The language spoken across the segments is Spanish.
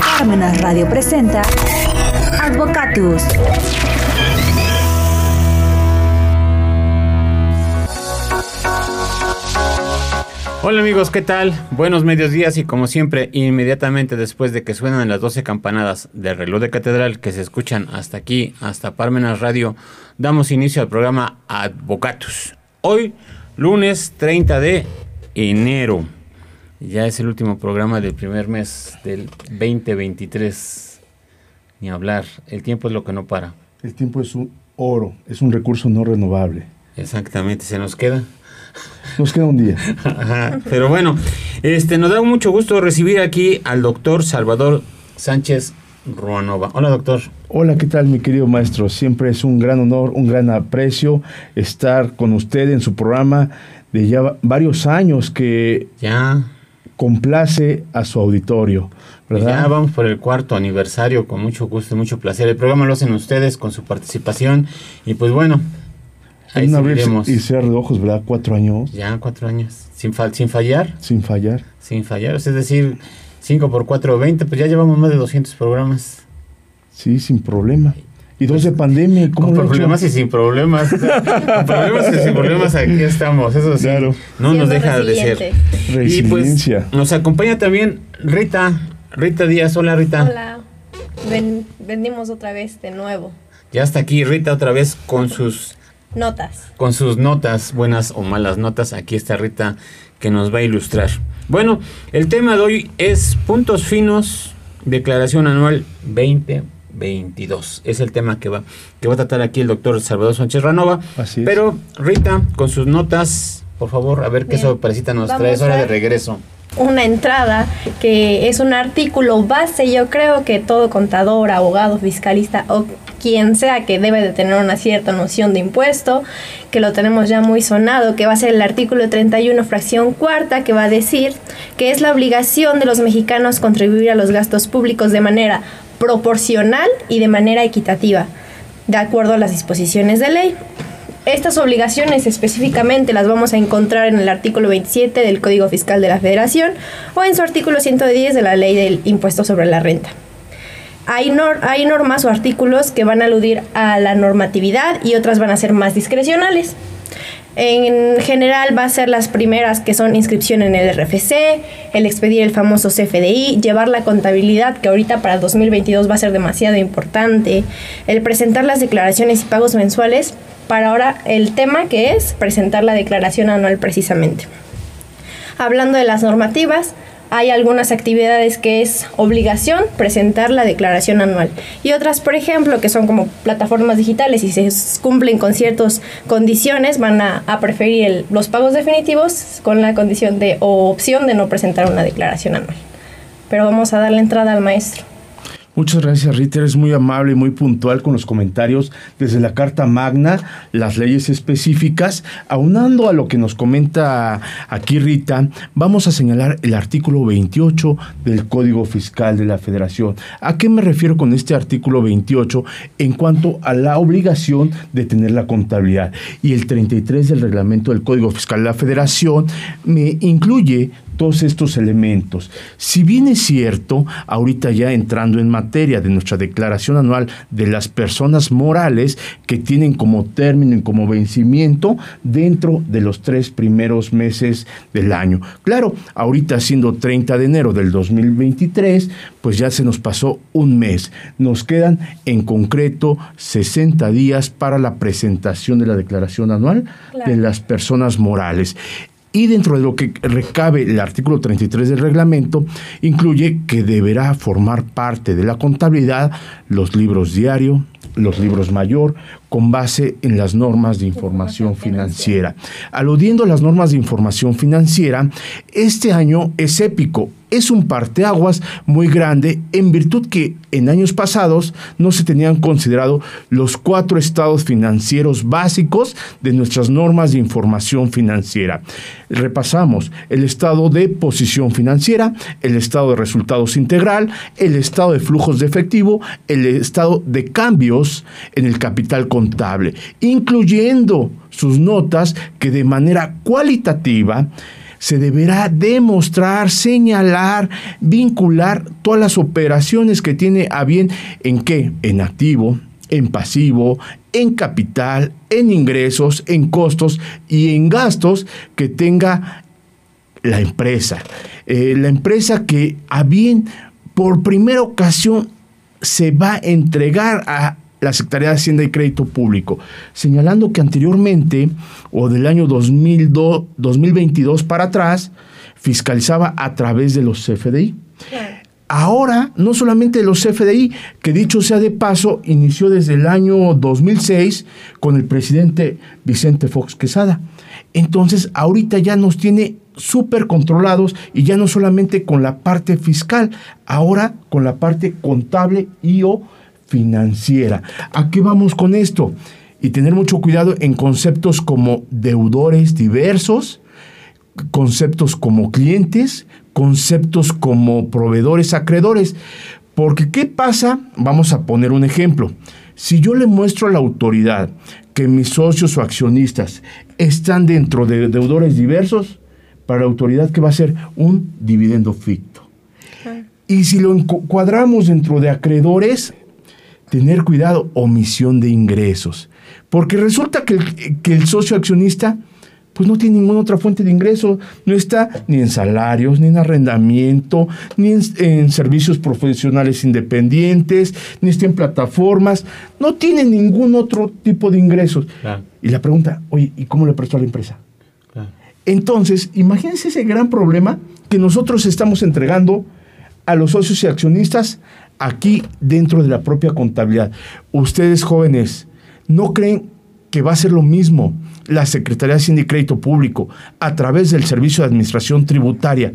Parmenas Radio presenta Advocatus. Hola amigos, ¿qué tal? Buenos medios días y como siempre, inmediatamente después de que suenan las 12 campanadas del reloj de catedral que se escuchan hasta aquí, hasta Parmenas Radio, damos inicio al programa Advocatus. Hoy, lunes 30 de enero. Ya es el último programa del primer mes del 2023. Ni hablar, el tiempo es lo que no para. El tiempo es un oro, es un recurso no renovable. Exactamente, se nos queda. Nos queda un día. Pero bueno, este, nos da mucho gusto recibir aquí al doctor Salvador Sánchez Ruanova. Hola, doctor. Hola, ¿qué tal, mi querido maestro? Siempre es un gran honor, un gran aprecio estar con usted en su programa de ya varios años que ya complace a su auditorio. ¿verdad? Ya vamos por el cuarto aniversario con mucho gusto y mucho placer. El programa lo hacen ustedes con su participación y pues bueno, Ahí Una vez y ser de ojos, ¿verdad? Cuatro años. Ya, cuatro años. Sin, sin fallar. Sin fallar. Sin fallar. Es decir, 5 por 4, 20, pues ya llevamos más de 200 programas. Sí, sin problema. Y dos de pandemia. ¿cómo con problemas y sin problemas. con problemas y sin problemas aquí estamos. Eso sí. Claro. No nos deja de ser. Y pues nos acompaña también Rita. Rita Díaz. Hola, Rita. Hola. Ven, venimos otra vez de nuevo. Ya está aquí Rita otra vez con sus Notas. Con sus notas, buenas o malas notas, aquí está Rita que nos va a ilustrar. Bueno, el tema de hoy es puntos finos, declaración anual 2022. Es el tema que va, que va a tratar aquí el doctor Salvador Sánchez Ranova. Así Pero Rita, con sus notas, por favor, a ver qué sorpresita nos trae. Es hora de regreso una entrada que es un artículo base, yo creo que todo contador, abogado, fiscalista o quien sea que debe de tener una cierta noción de impuesto, que lo tenemos ya muy sonado, que va a ser el artículo 31 fracción cuarta, que va a decir que es la obligación de los mexicanos contribuir a los gastos públicos de manera proporcional y de manera equitativa, de acuerdo a las disposiciones de ley. Estas obligaciones específicamente las vamos a encontrar en el artículo 27 del Código Fiscal de la Federación o en su artículo 110 de la Ley del Impuesto sobre la Renta. Hay, hay normas o artículos que van a aludir a la normatividad y otras van a ser más discrecionales. En general va a ser las primeras que son inscripción en el RFC, el expedir el famoso CFDI, llevar la contabilidad que ahorita para 2022 va a ser demasiado importante, el presentar las declaraciones y pagos mensuales para ahora el tema que es presentar la declaración anual precisamente. Hablando de las normativas, hay algunas actividades que es obligación presentar la declaración anual y otras, por ejemplo, que son como plataformas digitales y se cumplen con ciertas condiciones, van a, preferir los pagos definitivos con la condición de o opción de no presentar una declaración anual. Pero vamos a darle entrada al maestro. Muchas gracias, Rita. Eres muy amable y muy puntual con los comentarios desde la Carta Magna, las leyes específicas. Aunando a lo que nos comenta aquí Rita, vamos a señalar el artículo 28 del Código Fiscal de la Federación. ¿A qué me refiero con este artículo 28 en cuanto a la obligación de tener la contabilidad? Y el 33 del reglamento del Código Fiscal de la Federación me incluye todos estos elementos. Si bien es cierto, ahorita ya entrando en materia de nuestra declaración anual de las personas morales que tienen como término y como vencimiento dentro de los tres primeros meses del año. Claro, ahorita siendo 30 de enero del 2023, pues ya se nos pasó un mes. Nos quedan en concreto 60 días para la presentación de la declaración anual de las personas morales. Y dentro de lo que recabe el artículo 33 del reglamento, incluye que deberá formar parte de la contabilidad los libros diario, los libros mayor, con base en las normas de información financiera. Aludiendo a las normas de información financiera, este año es épico es un parteaguas muy grande en virtud que en años pasados no se tenían considerado los cuatro estados financieros básicos de nuestras normas de información financiera. Repasamos el estado de posición financiera, el estado de resultados integral, el estado de flujos de efectivo, el estado de cambios en el capital contable, incluyendo sus notas que de manera cualitativa se deberá demostrar, señalar, vincular todas las operaciones que tiene a bien en qué? En activo, en pasivo, en capital, en ingresos, en costos y en gastos que tenga la empresa. Eh, la empresa que a bien por primera ocasión se va a entregar a la Secretaría de Hacienda y Crédito Público, señalando que anteriormente, o del año 2002, 2022 para atrás, fiscalizaba a través de los CFDI. Ahora, no solamente los CFDI, que dicho sea de paso, inició desde el año 2006 con el presidente Vicente Fox Quesada. Entonces, ahorita ya nos tiene súper controlados y ya no solamente con la parte fiscal, ahora con la parte contable y o financiera. ¿A qué vamos con esto? Y tener mucho cuidado en conceptos como deudores diversos, conceptos como clientes, conceptos como proveedores acreedores. Porque ¿qué pasa? Vamos a poner un ejemplo. Si yo le muestro a la autoridad que mis socios o accionistas están dentro de deudores diversos, para la autoridad que va a ser un dividendo ficto. Y si lo encuadramos dentro de acreedores, tener cuidado, omisión de ingresos. Porque resulta que el, que el socio accionista pues no tiene ninguna otra fuente de ingreso, no está ni en salarios, ni en arrendamiento, ni en, servicios profesionales independientes, ni está en plataformas, no tiene ningún otro tipo de ingresos. Y la pregunta, oye, ¿y cómo le prestó a la empresa? Entonces, imagínense ese gran problema que nosotros estamos entregando a los socios y accionistas aquí dentro de la propia contabilidad. Ustedes jóvenes, ¿no creen que va a ser lo mismo la Secretaría de Hacienda y Crédito Público a través del Servicio de Administración Tributaria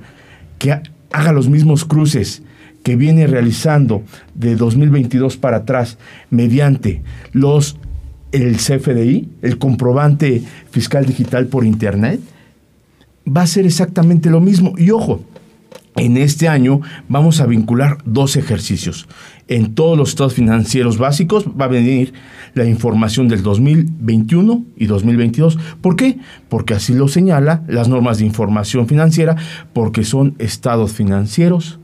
que haga los mismos cruces que viene realizando de 2022 para atrás mediante los el CFDI, el comprobante fiscal digital por internet? va a ser exactamente lo mismo. Y ojo, en este año vamos a vincular dos ejercicios. En todos los estados financieros básicos va a venir la información del 2021 y 2022. ¿Por qué? Porque así lo señala las normas de información financiera, porque son estados financieros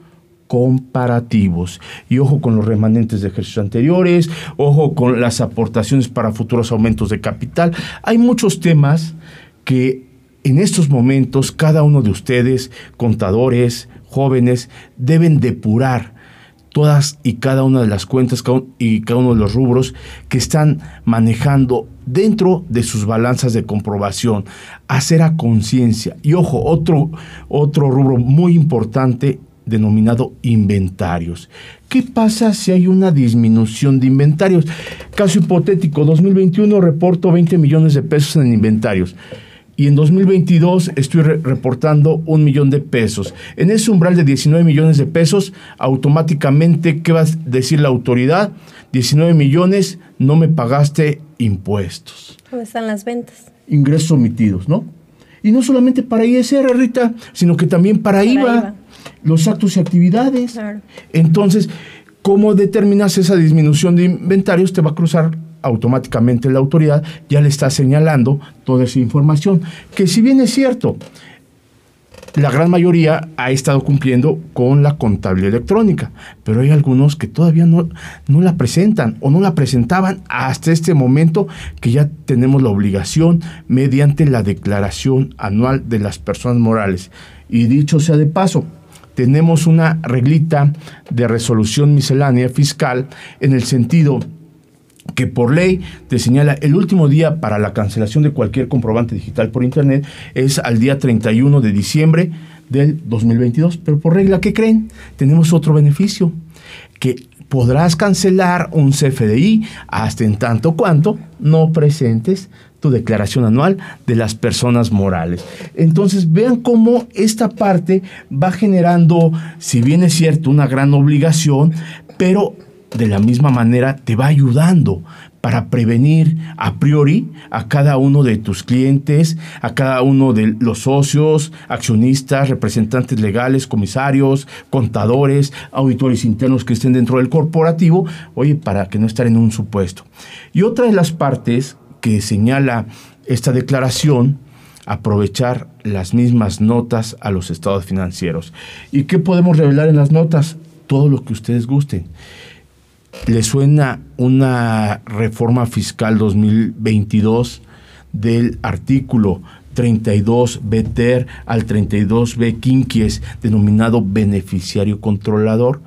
comparativos. Y ojo con los remanentes de ejercicios anteriores, ojo con las aportaciones para futuros aumentos de capital. Hay muchos temas que en estos momentos cada uno de ustedes, contadores, jóvenes, deben depurar todas y cada una de las cuentas y cada uno de los rubros que están manejando dentro de sus balanzas de comprobación, hacer a conciencia. Y ojo, otro, otro rubro muy importante denominado inventarios. ¿Qué pasa si hay una disminución de inventarios? Caso hipotético, 2021 reporto 20 millones de pesos en inventarios y en 2022 estoy reportando un millón de pesos. En ese umbral de 19 millones de pesos, automáticamente, ¿qué va a decir la autoridad? 19 millones, no me pagaste impuestos. ¿Dónde están las ventas? Ingresos omitidos, ¿no? Y no solamente para ISR, Rita, sino que también para, IVA, los actos y actividades. Entonces, ¿cómo determinas esa disminución de inventarios? Te va a cruzar automáticamente la autoridad ya le está señalando toda esa información. Que si bien es cierto, la gran mayoría ha estado cumpliendo con la contabilidad electrónica, pero hay algunos que todavía no, no la presentan o no la presentaban hasta este momento que ya tenemos la obligación mediante la declaración anual de las personas morales. Y dicho sea de paso, tenemos una reglita de resolución miscelánea fiscal en el sentido que por ley te señala el último día para la cancelación de cualquier comprobante digital por Internet es al día 31 de diciembre del 2022. Pero por regla, ¿qué creen? Tenemos otro beneficio, que podrás cancelar un CFDI hasta en tanto cuanto no presentes tu declaración anual de las personas morales. Entonces vean cómo esta parte va generando, si bien es cierto, una gran obligación, pero de la misma manera te va ayudando para prevenir a priori a cada uno de tus clientes, a cada uno de los socios, accionistas, representantes legales, comisarios, contadores, auditores internos que estén dentro del corporativo, oye, para que no estén en un supuesto. Y otra de las partes que señala esta declaración aprovechar las mismas notas a los estados financieros. ¿Y qué podemos revelar en las notas? Todo lo que ustedes gusten. ¿Le suena una reforma fiscal 2022 del artículo 32 B ter al 32 B quinquies denominado beneficiario controlador?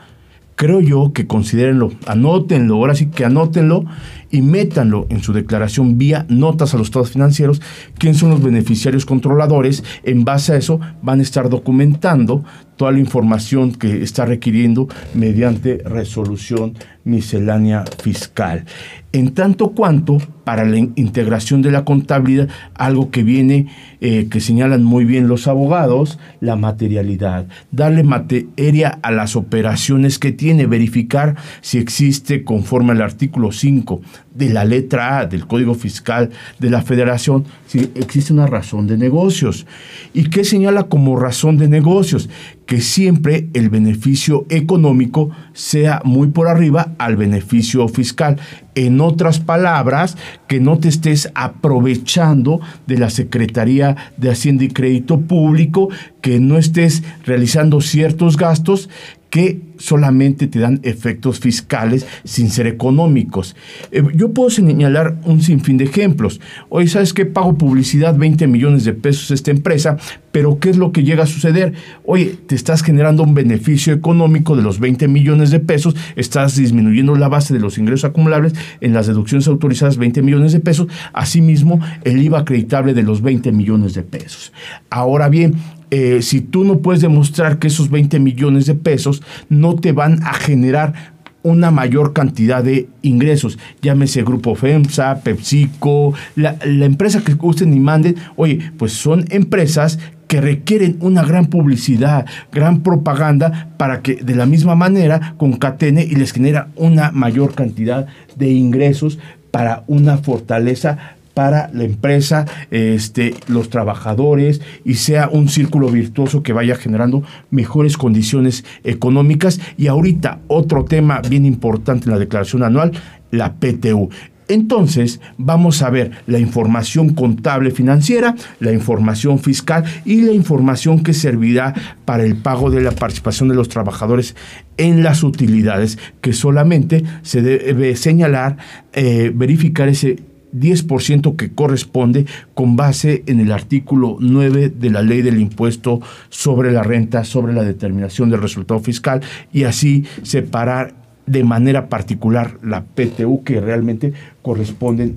Creo yo que considérenlo, anótenlo, ahora sí que anótenlo y métanlo en su declaración vía notas a los estados financieros, quién son los beneficiarios controladores. En base a eso van a estar documentando toda la información que está requiriendo mediante resolución miscelánea fiscal. En tanto cuanto para la integración de la contabilidad, algo que viene, eh, que señalan muy bien los abogados, la materialidad. Darle materia a las operaciones que tiene, verificar si existe conforme al artículo 5 de la letra A del Código Fiscal de la Federación, si existe una razón de negocios. ¿Y qué señala como razón de negocios? Que siempre el beneficio económico sea muy por arriba al beneficio fiscal. En otras palabras, que no te estés aprovechando de la Secretaría de Hacienda y Crédito Público, que no estés realizando ciertos gastos que solamente te dan efectos fiscales sin ser económicos. Eh, yo puedo señalar un sinfín de ejemplos. Hoy sabes que pago publicidad 20 millones de pesos a esta empresa, pero ¿qué es lo que llega a suceder? Oye, te estás generando un beneficio económico de los 20 millones de pesos, estás disminuyendo la base de los ingresos acumulables en las deducciones autorizadas 20 millones de pesos, asimismo el IVA acreditable de los 20 millones de pesos. Ahora bien, eh, si tú no puedes demostrar que esos 20 millones de pesos no te van a generar una mayor cantidad de ingresos, llámese Grupo FEMSA, PepsiCo, la, empresa que usen y manden, oye, pues son empresas que requieren una gran publicidad, gran propaganda para que de la misma manera concatene y les genera una mayor cantidad de ingresos para una fortaleza para la empresa, este, los trabajadores y sea un círculo virtuoso que vaya generando mejores condiciones económicas. Y ahorita otro tema bien importante en la declaración anual, la PTU. Entonces, vamos a ver la información contable financiera, la información fiscal y la información que servirá para el pago de la participación de los trabajadores en las utilidades, que solamente se debe señalar, eh, verificar ese 10% que corresponde con base en el artículo 9 de la ley del impuesto sobre la renta, sobre la determinación del resultado fiscal y así separar de manera particular la PTU que realmente corresponden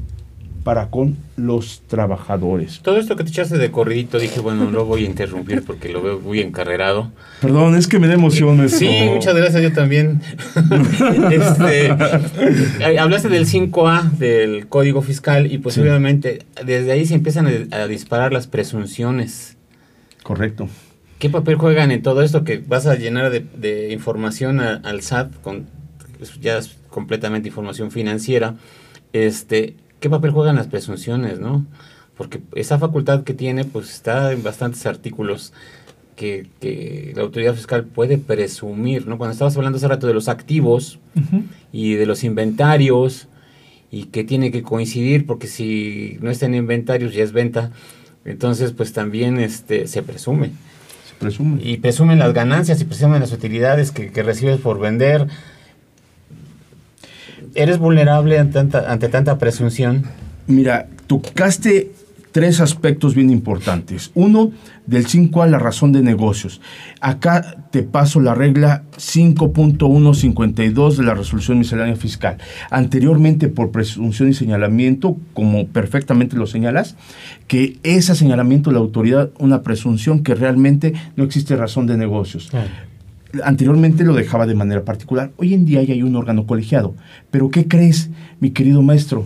para con los trabajadores. Todo esto que te echaste de corridito, dije, bueno, no lo voy a interrumpir porque lo veo muy encarrerado. Perdón, es que me da emoción eso. Sí, muchas gracias, yo también. este, eh, hablaste del 5A, del Código Fiscal, y pues obviamente desde ahí se empiezan a, disparar las presunciones. Correcto. ¿Qué papel juegan en todo esto que vas a llenar de, información al SAT con pues, ya es completamente información financiera? Este, ¿qué papel juegan las presunciones, no? Porque esa facultad que tiene, pues está en bastantes artículos que, la autoridad fiscal puede presumir, ¿no? Cuando estabas hablando hace rato de los activos y de los inventarios y que tiene que coincidir porque si no está en inventarios ya es venta, entonces pues también este, se presume. Se presume. Y presumen las ganancias y presumen las utilidades que, que recibes por vender eres vulnerable ante tanta, ante tanta presunción. Mira, tocaste tres aspectos bien importantes. Uno, del 5 a la razón de negocios. Acá te paso la regla 5.152 de la resolución miscelánea fiscal. Anteriormente, por presunción y señalamiento, como perfectamente lo señalas, que ese señalamiento de la autoridad, una presunción que realmente no existe razón de negocios anteriormente lo dejaba de manera particular. Hoy en día ya hay un órgano colegiado. Pero ¿qué crees, mi querido maestro?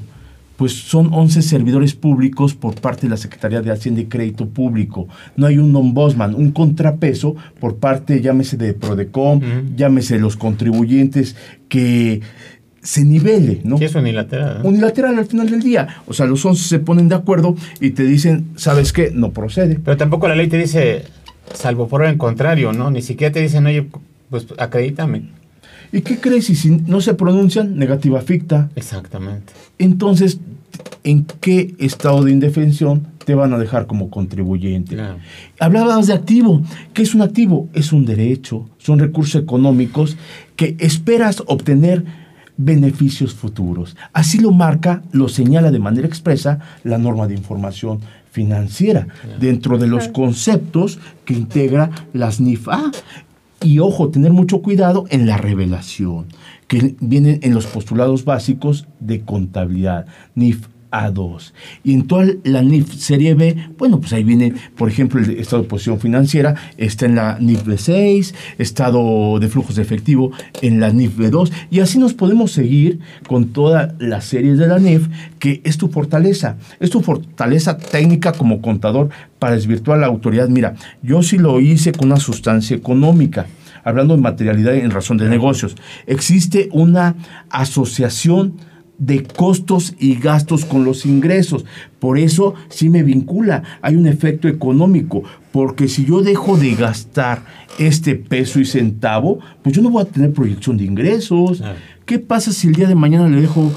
Pues son 11 servidores públicos por parte de la Secretaría de Hacienda y Crédito Público. No hay un ombudsman, un contrapeso por parte, llámese de Prodecom, llámese de los contribuyentes, que se nivele, ¿no? Sí, es unilateral. Unilateral al final del día. O sea, los 11 se ponen de acuerdo y te dicen, ¿sabes qué? No procede. Pero tampoco la ley te dice, Salvo por el contrario, ¿no? Ni siquiera te dicen, oye, pues acredítame. ¿Y qué crees? Y si no se pronuncian, negativa ficta. Exactamente. Entonces, en qué estado de indefensión te van a dejar como contribuyente. Hablabas de activo. ¿Qué es un activo? Es un derecho, son recursos económicos que esperas obtener beneficios futuros. Así lo marca, lo señala de manera expresa la norma de información financiera, dentro de los conceptos que integra las NIFA. Y ojo, tener mucho cuidado en la revelación, que vienen en los postulados básicos de contabilidad. NIF a2. Y en toda la NIF serie B, bueno, pues ahí viene, por ejemplo, el estado de posición financiera, está en la NIF B6, estado de flujos de efectivo en la NIF B2, y así nos podemos seguir con todas las series de la NIF, que es tu fortaleza, es tu fortaleza técnica como contador para desvirtuar la autoridad. Mira, yo sí lo hice con una sustancia económica hablando de materialidad en razón de negocios. Existe una asociación de costos y gastos con los ingresos. Por eso sí me vincula, hay un efecto económico, porque si yo dejo de gastar este peso y centavo, pues yo no voy a tener proyección de ingresos. ¿Qué pasa si el día de mañana le dejo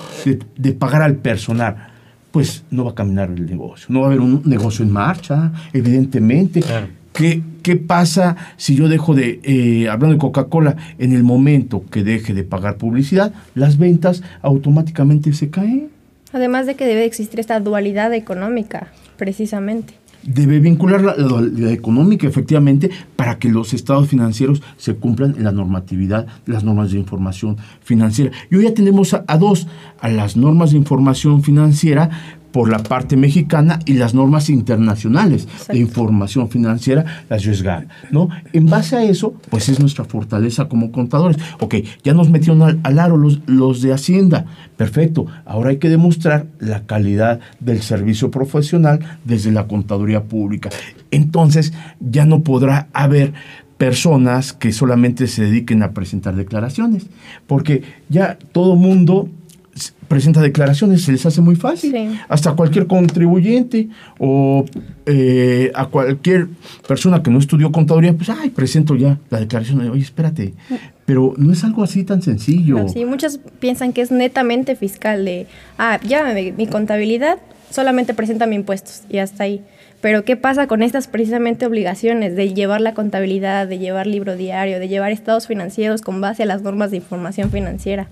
de, pagar al personal? Pues no va a caminar el negocio, no va a haber un negocio en marcha, evidentemente. ¿Qué, ¿Qué, pasa si yo dejo de, eh, hablando de Coca-Cola, en el momento que deje de pagar publicidad, las ventas automáticamente se caen? Además de que debe existir esta dualidad económica, precisamente. Debe vincular la, dualidad económica, efectivamente, para que los estados financieros se cumplan en la normatividad, las normas de información financiera. Y hoy ya tenemos a, a dos, a las normas de información financiera, por la parte mexicana y las normas internacionales de información financiera, las USGAR, ¿no? En base a eso, pues es nuestra fortaleza como contadores. Ok, ya nos metieron al, aro los, los de Hacienda, perfecto, ahora hay que demostrar la calidad del servicio profesional desde la contaduría pública. Entonces, ya no podrá haber personas que solamente se dediquen a presentar declaraciones, porque ya todo mundo presenta declaraciones, se les hace muy fácil. Hasta cualquier contribuyente o eh, a cualquier persona que no estudió contaduría, pues, ay, presento ya la declaración. Oye, espérate. Pero no es algo así tan sencillo. sí, muchos piensan que es netamente fiscal de, ah, ya, mi contabilidad solamente presenta mis impuestos y hasta ahí. Pero ¿qué pasa con estas precisamente obligaciones de llevar la contabilidad, de llevar libro diario, de llevar estados financieros con base a las normas de información financiera?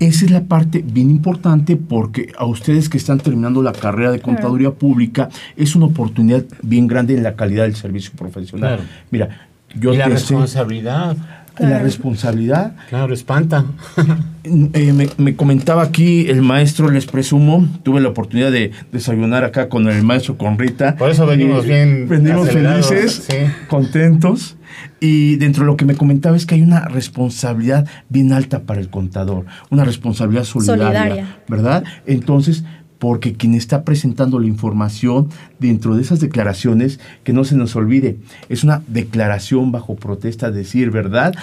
Esa es la parte bien importante porque a ustedes que están terminando la carrera de contaduría pública es una oportunidad bien grande en la calidad del servicio profesional. Mira, yo y la responsabilidad. La responsabilidad. Claro, espanta. Eh, me, comentaba aquí el maestro, les presumo, tuve la oportunidad de desayunar acá con el maestro, con Rita. Por eso venimos bien. Venimos felices, contentos. Y dentro de lo que me comentaba es que hay una responsabilidad bien alta para el contador, una responsabilidad solidaria. ¿verdad? Entonces, porque quien está presentando la información dentro de esas declaraciones, que no se nos olvide, es una declaración bajo protesta, decir verdad,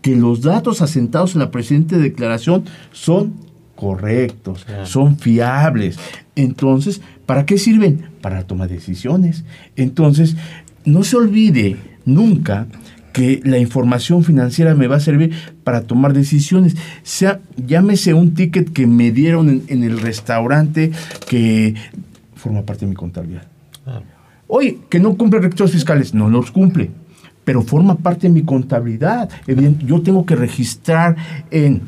que los datos asentados en la presente declaración son correctos, son fiables. Entonces, ¿para qué sirven? Para tomar decisiones. Entonces, no se olvide nunca que la información financiera me va a servir para tomar decisiones. Sea, llámese un ticket que me dieron en, el restaurante que forma parte de mi contabilidad. Oye, que no cumple requisitos fiscales, no los cumple, pero forma parte de mi contabilidad. yo tengo que registrar en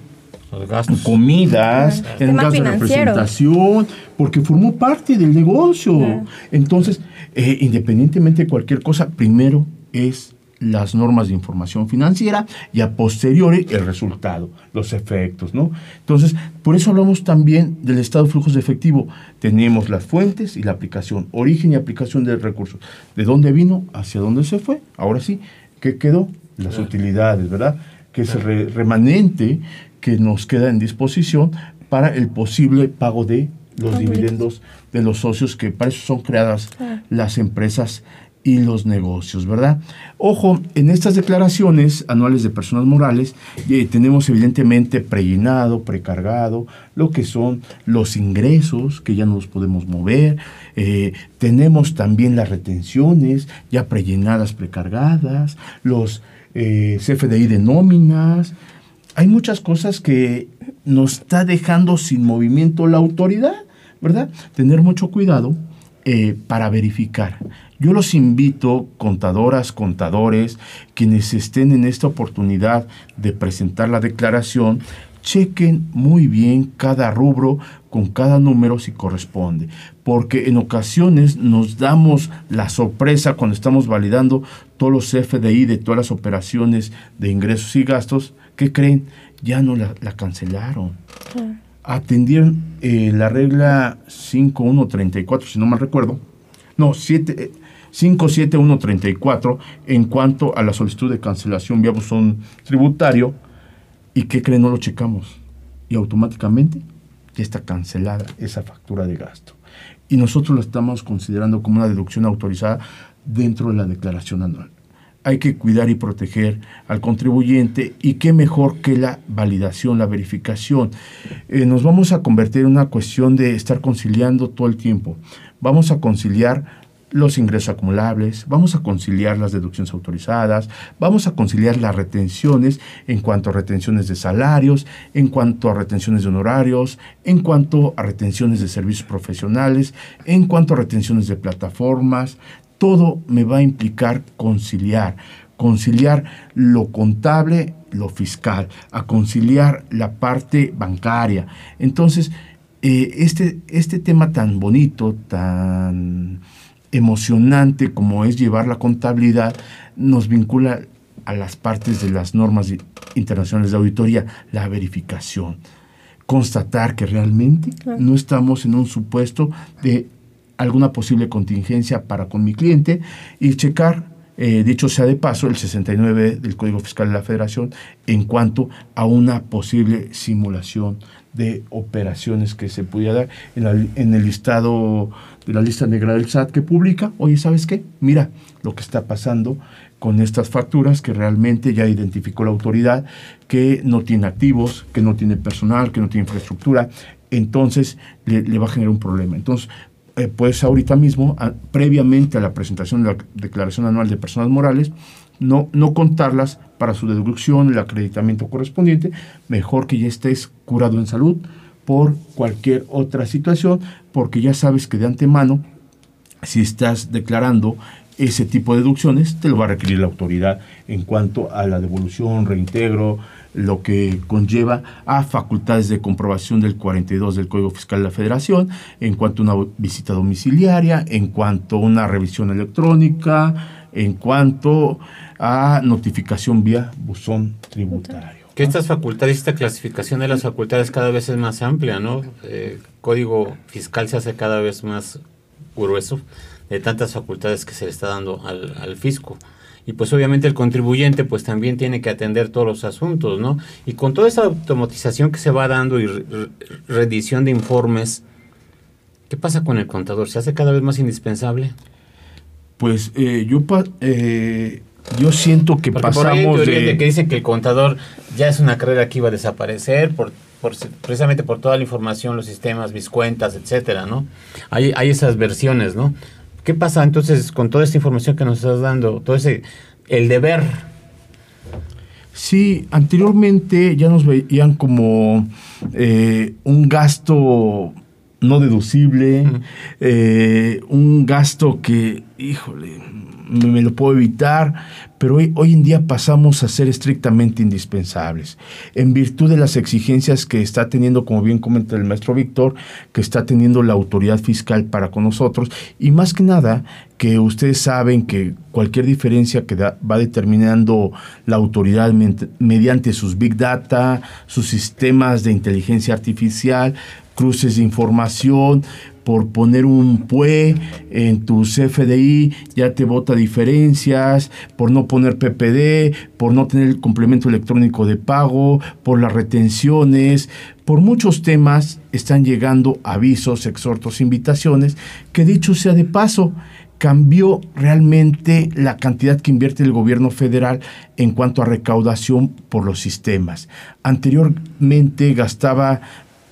comidas, en gastos de representación, porque formó parte del negocio. Entonces, eh, independientemente de cualquier cosa, primero es las normas de información financiera y a posteriori el resultado, los efectos, ¿no? Entonces, por eso hablamos también del estado de flujos de efectivo. Tenemos las fuentes y la aplicación, origen y aplicación del recurso. ¿De dónde vino? ¿Hacia dónde se fue? Ahora sí, ¿qué quedó? Las utilidades, ¿verdad? Que es el remanente que nos queda en disposición para el posible pago de los dividendos de los socios, que para eso son creadas las empresas y los negocios, ¿verdad? Ojo, en estas declaraciones anuales de personas morales eh, tenemos evidentemente prellenado, precargado, lo que son los ingresos, que ya no los podemos mover, eh, tenemos también las retenciones ya prellenadas, precargadas, los eh, CFDI de nóminas, hay muchas cosas que nos está dejando sin movimiento la autoridad ¿verdad? Tener mucho cuidado para verificar. Yo los invito, contadoras, contadores, quienes estén en esta oportunidad de presentar la declaración, chequen muy bien cada rubro con cada número si corresponde, porque en ocasiones nos damos la sorpresa cuando estamos validando todos los FDI de todas las operaciones de ingresos y gastos, que creen? Ya no la, cancelaron. Atendieron eh, la regla 5134, si no mal recuerdo, no, 7... 57134 en cuanto a la solicitud de cancelación vía buzón tributario ¿Y qué creen? No lo checamos. Y automáticamente ya está cancelada esa factura de gasto. Y nosotros lo estamos considerando como una deducción autorizada dentro de la declaración anual. Hay que cuidar y proteger al contribuyente y qué mejor que la validación, la verificación. Eh, nos vamos a convertir en una cuestión de estar conciliando todo el tiempo. Vamos a conciliar los ingresos acumulables, vamos a conciliar las deducciones autorizadas, vamos a conciliar las retenciones en cuanto a retenciones de salarios, en cuanto a retenciones de honorarios, en cuanto a retenciones de servicios profesionales, en cuanto a retenciones de plataformas. Todo me va a implicar conciliar, conciliar lo contable, lo fiscal, a conciliar la parte bancaria. Entonces, eh, este, este tema tan bonito, tan emocionante como es llevar la contabilidad, nos vincula a las partes de las normas internacionales de auditoría, la verificación, constatar que realmente no estamos en un supuesto de alguna posible contingencia para con mi cliente y checar, eh, dicho sea de paso, el 69 del Código Fiscal de la Federación en cuanto a una posible simulación de operaciones que se pudiera dar en, en el listado de la lista negra del SAT que publica, oye, ¿sabes qué? Mira lo que está pasando con estas facturas que realmente ya identificó la autoridad, que no tiene activos, que no tiene personal, que no tiene infraestructura, entonces le, va a generar un problema. Entonces, eh, pues ahorita mismo, previamente a la presentación de la declaración anual de personas morales, no, no contarlas para su deducción, el acreditamiento correspondiente, mejor que ya estés curado en salud por cualquier otra situación, porque ya sabes que de antemano, si estás declarando ese tipo de deducciones, te lo va a requerir la autoridad en cuanto a la devolución, reintegro, lo que conlleva a facultades de comprobación del 42 del Código Fiscal de la Federación, en cuanto a una visita domiciliaria, en cuanto a una revisión electrónica, en cuanto a notificación vía buzón tributario. Que estas facultades, esta clasificación de las facultades cada vez es más amplia, ¿no? El código fiscal se hace cada vez más grueso de tantas facultades que se le está dando al, al fisco y pues obviamente el contribuyente pues también tiene que atender todos los asuntos, ¿no? Y con toda esa automatización que se va dando y rendición de informes, ¿qué pasa con el contador? ¿Se hace cada vez más indispensable? Pues eh, yo eh, yo siento que pasamos de... que dicen que el contador ya es una carrera que iba a desaparecer por, precisamente por toda la información, los sistemas, mis cuentas, etcétera, ¿no? Hay, hay esas versiones, ¿no? ¿Qué pasa entonces con toda esta información que nos estás dando? Todo ese, el deber. Sí, anteriormente ya nos veían como eh, un gasto no deducible, eh, un gasto que, híjole, me, lo puedo evitar, pero hoy, hoy, en día pasamos a ser estrictamente indispensables, en virtud de las exigencias que está teniendo, como bien comenta el maestro Víctor, que está teniendo la autoridad fiscal para con nosotros, y más que nada que ustedes saben que cualquier diferencia que va determinando la autoridad mediante sus big data, sus sistemas de inteligencia artificial, cruces de información, por poner un PUE en tu CFDI ya te vota diferencias, por no poner PPD, por no tener el complemento electrónico de pago, por las retenciones, por muchos temas están llegando avisos, exhortos, invitaciones, que dicho sea de paso, cambió realmente la cantidad que invierte el gobierno federal en cuanto a recaudación por los sistemas. Anteriormente gastaba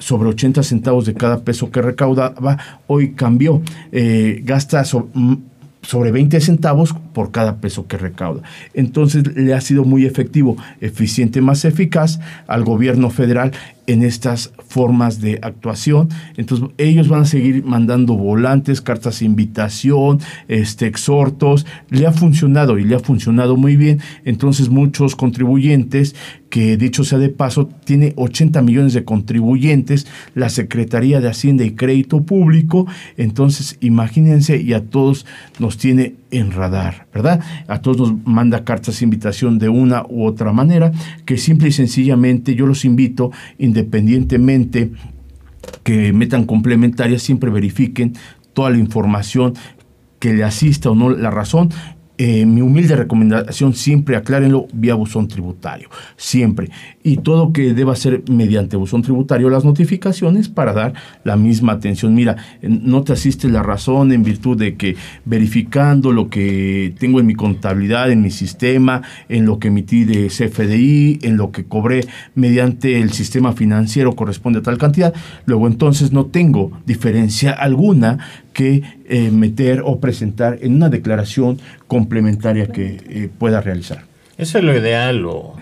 sobre 80 centavos de cada peso que recaudaba, hoy cambió, eh, gasta mm, sobre 20 centavos por cada peso que recauda. Entonces le ha sido muy efectivo, eficiente, más eficaz al gobierno federal en estas formas de actuación. Entonces ellos van a seguir mandando volantes, cartas de invitación, este, exhortos. Le ha funcionado y le ha funcionado muy bien. Entonces muchos contribuyentes que dicho sea de paso, tiene 80 millones de contribuyentes, la Secretaría de Hacienda y Crédito Público, entonces imagínense y a todos nos tiene en radar, ¿verdad? A todos nos manda cartas de invitación de una u otra manera, que simple y sencillamente yo los invito, independientemente que metan complementarias, siempre verifiquen toda la información que le asista o no la razón eh, mi humilde recomendación, siempre aclárenlo vía buzón tributario, siempre. Y todo que deba ser mediante buzón tributario, las notificaciones para dar la misma atención. Mira, no te asiste la razón en virtud de que verificando lo que tengo en mi contabilidad, en mi sistema, en lo que emití de CFDI, en lo que cobré mediante el sistema financiero corresponde a tal cantidad, luego entonces no tengo diferencia alguna que eh, meter o presentar en una declaración complementaria que eh, pueda realizar. Eso es lo ideal, lo,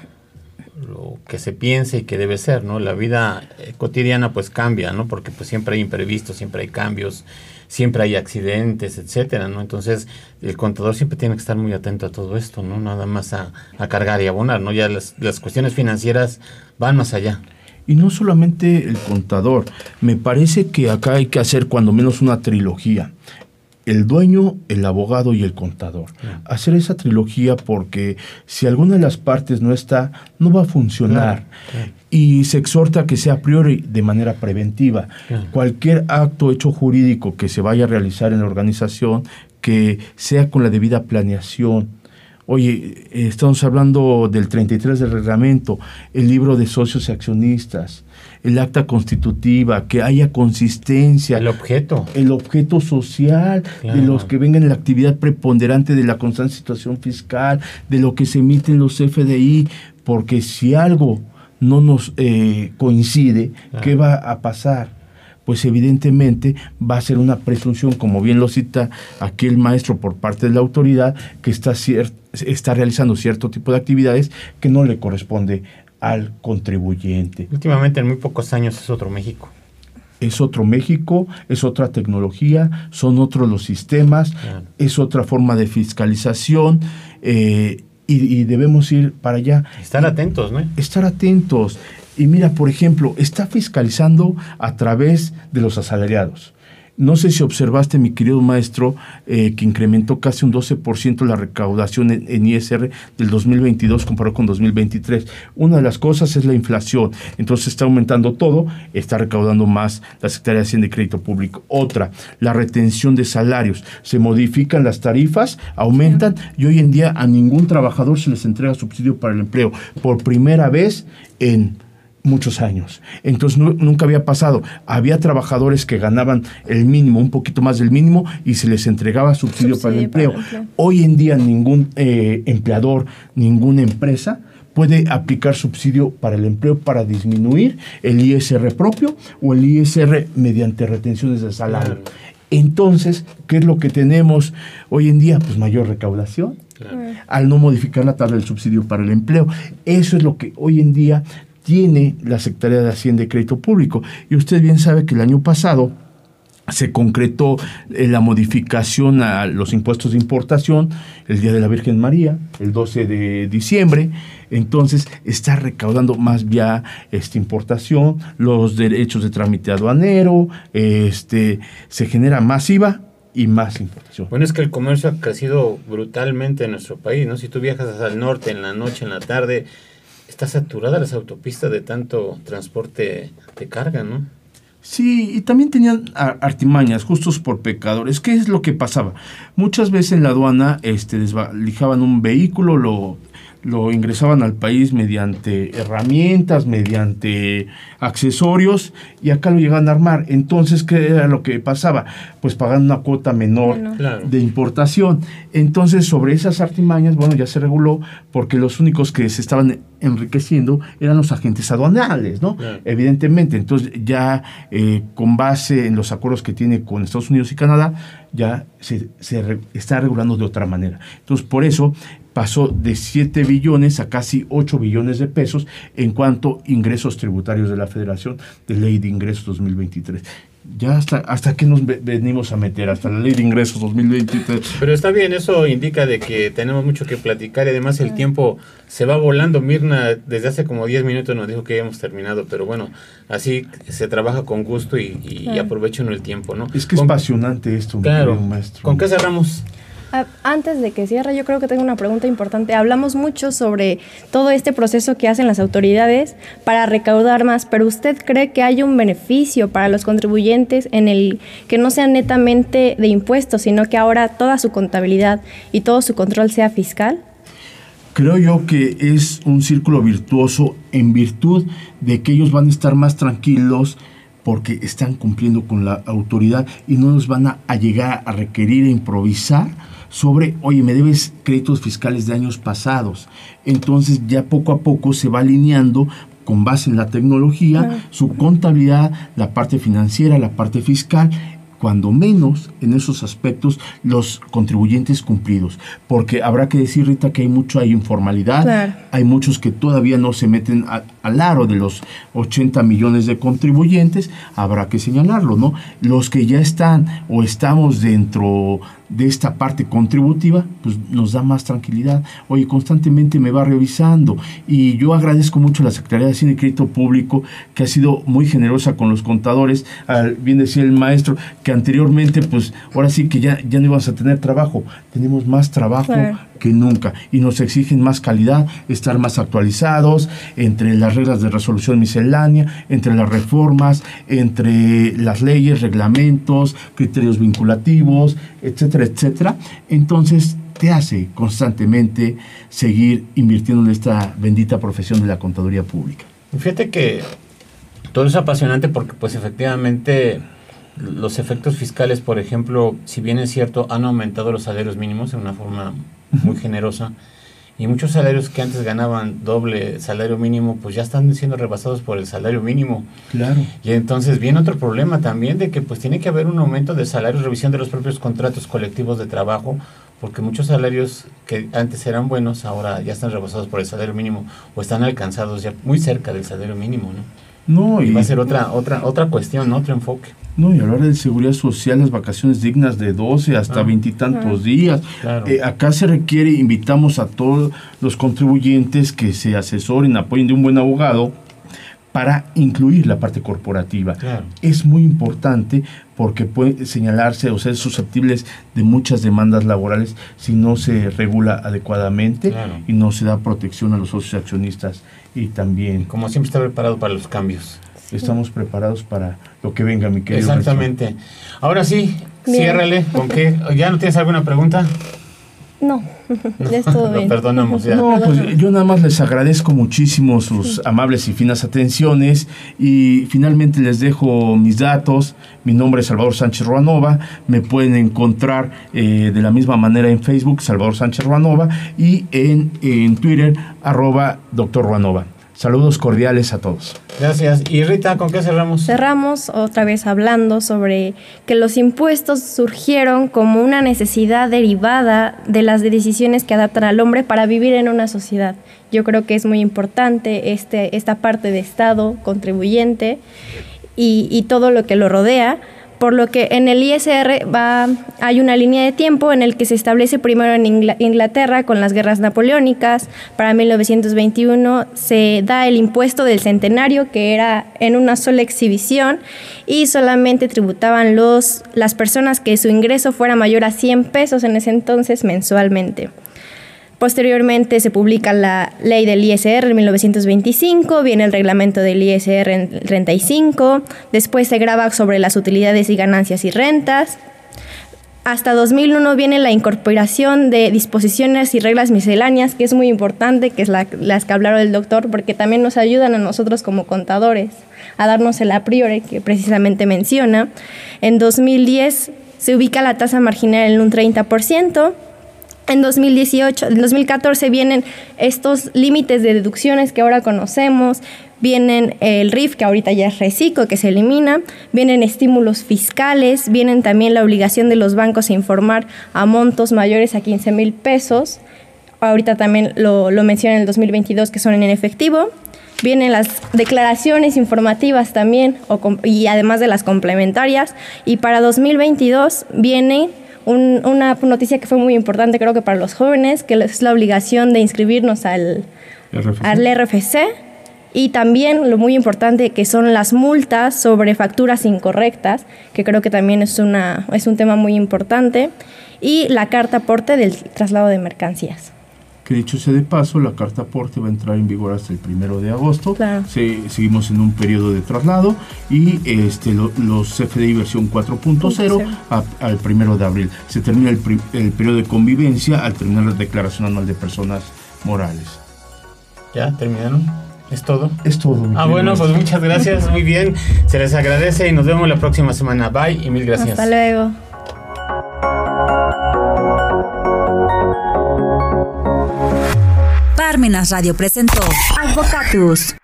lo, que se piensa y que debe ser, ¿no? La vida eh, cotidiana pues cambia, ¿no? Porque pues siempre hay imprevistos, siempre hay cambios, siempre hay accidentes, etcétera, ¿no? Entonces el contador siempre tiene que estar muy atento a todo esto, ¿no? Nada más a, a cargar y abonar, ¿no? Ya las, las cuestiones financieras van más allá. Y no solamente el contador, me parece que acá hay que hacer cuando menos una trilogía. El dueño, el abogado y el contador. Hacer esa trilogía porque si alguna de las partes no está, no va a funcionar. Y se exhorta que sea a priori de manera preventiva. Cualquier acto hecho jurídico que se vaya a realizar en la organización, que sea con la debida planeación, Oye, estamos hablando del 33 del reglamento, el libro de socios y accionistas, el acta constitutiva, que haya consistencia. El objeto. El objeto social de los que vengan en la actividad preponderante de la constante situación fiscal, de lo que se emite en los FDI, porque si algo no nos eh, coincide, ¿qué va a pasar? Pues evidentemente va a ser una presunción, como bien lo cita aquí el maestro por parte de la autoridad, que está, está realizando cierto tipo de actividades que no le corresponde al contribuyente. Últimamente en muy pocos años es otro México es otro México, es otra tecnología, son otros los sistemas, es otra forma de fiscalización eh, y, debemos ir para allá. Estar atentos, ¿no? Estar atentos. Y mira, por ejemplo, está fiscalizando a través de los asalariados. No sé si observaste, mi querido maestro, eh, que incrementó casi un 12% la recaudación en, ISR del 2022 comparado con 2023. Una de las cosas es la inflación. Entonces está aumentando todo, está recaudando más la Secretaría de Hacienda y Crédito Público. Otra, la retención de salarios. Se modifican las tarifas, aumentan y hoy en día a ningún trabajador se les entrega subsidio para el empleo. Por primera vez en muchos años. Entonces nunca había pasado. Había trabajadores que ganaban el mínimo, un poquito más del mínimo, y se les entregaba subsidio, para, el empleo. Hoy en día ningún eh, empleador, ninguna empresa puede aplicar subsidio para el empleo para disminuir el ISR propio o el ISR mediante retenciones de salario. Entonces, ¿qué es lo que tenemos hoy en día? Pues mayor recaudación. Al no modificar la tabla del subsidio para el empleo. Eso es lo que hoy en día tiene la Secretaría de Hacienda y Crédito Público. Y usted bien sabe que el año pasado se concretó eh, la modificación a los impuestos de importación el Día de la Virgen María, el 12 de diciembre. Entonces está recaudando más vía esta importación, los derechos de trámite aduanero, este, se genera masiva y más importación. Bueno, es que el comercio ha crecido brutalmente en nuestro país, ¿no? Si tú viajas el norte en la noche, en la tarde, está saturada las autopistas de tanto transporte de carga, ¿no? Sí, y también tenían artimañas, justos por pecadores. ¿Qué es lo que pasaba? Muchas veces en la aduana este, desvalijaban un vehículo, lo lo ingresaban al país mediante herramientas, mediante accesorios y acá lo llegaban a armar. Entonces, ¿qué era lo que pasaba? Pues pagando una cuota menor de importación. Entonces, sobre esas artimañas, bueno, ya se reguló porque los únicos que se estaban enriqueciendo eran los agentes aduanales, ¿no? Evidentemente, entonces ya eh, con base en los acuerdos que tiene con Estados Unidos y Canadá, ya se, se está regulando de otra manera. Entonces, por eso pasó de 7 billones a casi 8 billones de pesos en cuanto a ingresos tributarios de la Federación de Ley de Ingresos 2023 ya hasta, hasta que nos venimos a meter, hasta la ley de ingresos 2023. Pero está bien, eso indica de que tenemos mucho que platicar y además el tiempo se va volando. Mirna desde hace como 10 minutos nos dijo que ya hemos terminado, pero bueno, así se trabaja con gusto y, y, aprovecho el tiempo, ¿no? Es que es apasionante esto, claro, maestro. ¿Con qué cerramos? Ah, antes de que cierre, yo creo que tengo una pregunta importante. Hablamos mucho sobre todo este proceso que hacen las autoridades para recaudar más, pero ¿usted cree que hay un beneficio para los contribuyentes en el que no sea netamente de impuestos, sino que ahora toda su contabilidad y todo su control sea fiscal? Creo yo que es un círculo virtuoso en virtud de que ellos van a estar más tranquilos porque están cumpliendo con la autoridad y no nos van a, a llegar a requerir e improvisar sobre, oye, me debes créditos fiscales de años pasados. Entonces ya poco a poco se va alineando con base en la tecnología, su contabilidad, la parte financiera, la parte fiscal, cuando menos en esos aspectos los contribuyentes cumplidos. Porque habrá que decir, Rita, que hay mucho, hay informalidad, hay muchos que todavía no se meten al aro de los 80 millones de contribuyentes, habrá que señalarlo, ¿no? Los que ya están o estamos dentro de esta parte contributiva, pues nos da más tranquilidad. Oye, constantemente me va revisando y yo agradezco mucho a la Secretaría de Cine y Crédito Público que ha sido muy generosa con los contadores, al bien decía el maestro, que anteriormente pues ahora sí que ya, ya no ibas a tener trabajo, tenemos más trabajo que nunca y nos exigen más calidad, estar más actualizados entre las reglas de resolución miscelánea, entre las reformas, entre las leyes, reglamentos, criterios vinculativos, etcétera, etcétera. Entonces te hace constantemente seguir invirtiendo en esta bendita profesión de la contaduría pública. Fíjate que todo es apasionante porque pues efectivamente los efectos fiscales, por ejemplo, si bien es cierto, han aumentado los salarios mínimos en una forma muy generosa. Y muchos salarios que antes ganaban doble salario mínimo, pues ya están siendo rebasados por el salario mínimo. Claro. Y entonces viene otro problema también de que pues tiene que haber un aumento de salarios, revisión de los propios contratos colectivos de trabajo, porque muchos salarios que antes eran buenos ahora ya están rebasados por el salario mínimo o están alcanzados ya muy cerca del salario mínimo, ¿no? No, y, va a ser otra otra otra cuestión, otro enfoque. No, y hablar de seguridad social, las vacaciones dignas de 12 hasta ah. veintitantos días. Eh, acá se requiere, invitamos a todos los contribuyentes que se asesoren, apoyen de un buen abogado para incluir la parte corporativa. Es muy importante porque puede señalarse o ser susceptibles de muchas demandas laborales si no se regula adecuadamente y no se da protección a los socios accionistas y también... Como siempre está preparado para los cambios. Estamos preparados para lo que venga, mi querido. Exactamente. Ahora sí, ciérrale. ¿Con qué? ¿Ya no tienes alguna pregunta? No, ya es todo bien. perdonamos ya. No, pues yo nada más les agradezco muchísimo sus amables y finas atenciones y finalmente les dejo mis datos. Mi nombre es Salvador Sánchez Ruanova. Me pueden encontrar eh, de la misma manera en Facebook, Salvador Sánchez Ruanova, y en, en Twitter, arroba doctor Ruanova. Saludos cordiales a todos. Gracias. Y Rita, ¿con qué cerramos? Cerramos otra vez hablando sobre que los impuestos surgieron como una necesidad derivada de las decisiones que adaptan al hombre para vivir en una sociedad. Yo creo que es muy importante este, esta parte de Estado contribuyente y, y todo lo que lo rodea por lo que en el ISR va, hay una línea de tiempo en el que se establece primero en Inglaterra con las guerras napoleónicas, para 1921 se da el impuesto del centenario que era en una sola exhibición y solamente tributaban los, las personas que su ingreso fuera mayor a 100 pesos en ese entonces mensualmente. Posteriormente se publica la ley del ISR en 1925, viene el reglamento del ISR en 35, después se graba sobre las utilidades y ganancias y rentas. Hasta 2001 viene la incorporación de disposiciones y reglas misceláneas, que es muy importante, que es las que hablaron el doctor, porque también nos ayudan a nosotros como contadores a darnos el a priori que precisamente menciona. En 2010 se ubica la tasa marginal en un 30%. En 2018, en 2014 vienen estos límites de deducciones que ahora conocemos, vienen el RIF, que ahorita ya es reciclo, que se elimina, vienen estímulos fiscales, vienen también la obligación de los bancos a informar a montos mayores a 15 mil pesos, ahorita también lo, lo menciona en el 2022, que son en efectivo. Vienen las declaraciones informativas también, y además de las complementarias. Y para 2022 viene una noticia que fue muy importante, creo que para los jóvenes, que es la obligación de inscribirnos al RFC. al RFC. Y también lo muy importante que son las multas sobre facturas incorrectas, que creo que también es, una, es un tema muy importante. Y la carta aporte del traslado de mercancías que dicho sea de paso, la carta aporte va a entrar en vigor hasta el primero de agosto. seguimos en un periodo de traslado y este, los CFDI versión 4.0 al primero de abril. Se termina el, el, periodo de convivencia al terminar la declaración anual de personas morales. ¿Ya terminaron? ¿Es todo? Es todo. Ah, bueno, pues muchas gracias, muy bien. Se les agradece y nos vemos la próxima semana. Bye y mil gracias. Hasta luego. Parmenas Radio presentó Advocatus.